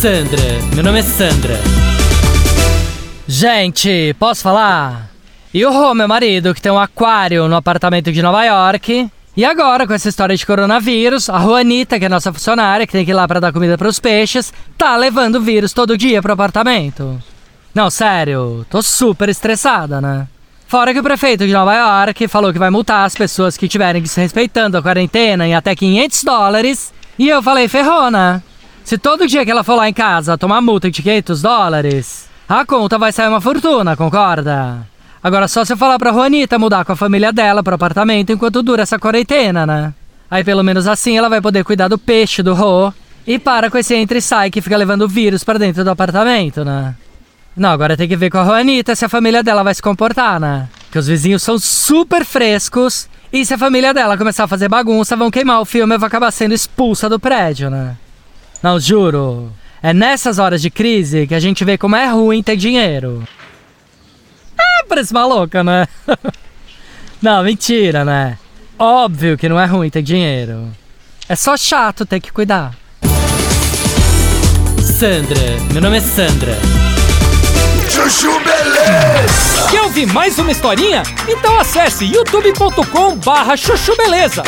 Sandra, meu nome é Sandra. Gente, posso falar? E o Rô, meu marido, que tem um aquário no apartamento de Nova York. E agora, com essa história de coronavírus, a Juanita, que é nossa funcionária, que tem que ir lá pra dar comida pros peixes, tá levando vírus todo dia pro apartamento. Não, sério, tô super estressada, né? Fora que o prefeito de Nova York falou que vai multar as pessoas que estiverem desrespeitando a quarentena em até 500 dólares. E eu falei, ferrou, né? Se todo dia que ela for lá em casa tomar multa de 500 dólares, a conta vai sair uma fortuna, concorda? Agora só se eu falar pra Juanita mudar com a família dela pro apartamento enquanto dura essa quarentena, né? Aí pelo menos assim ela vai poder cuidar do peixe do Rô e para com esse entra e sai que fica levando vírus para dentro do apartamento, né? Não, agora tem que ver com a Juanita se a família dela vai se comportar, né? Que os vizinhos são super frescos e se a família dela começar a fazer bagunça, vão queimar o filme e vai acabar sendo expulsa do prédio, né? Não, juro. É nessas horas de crise que a gente vê como é ruim ter dinheiro. Ah, parece maluca, né? não, mentira, né? Óbvio que não é ruim ter dinheiro. É só chato ter que cuidar. Sandra, meu nome é Sandra. Chuchu Beleza! Quer ouvir mais uma historinha? Então acesse youtube.com barra chuchu beleza.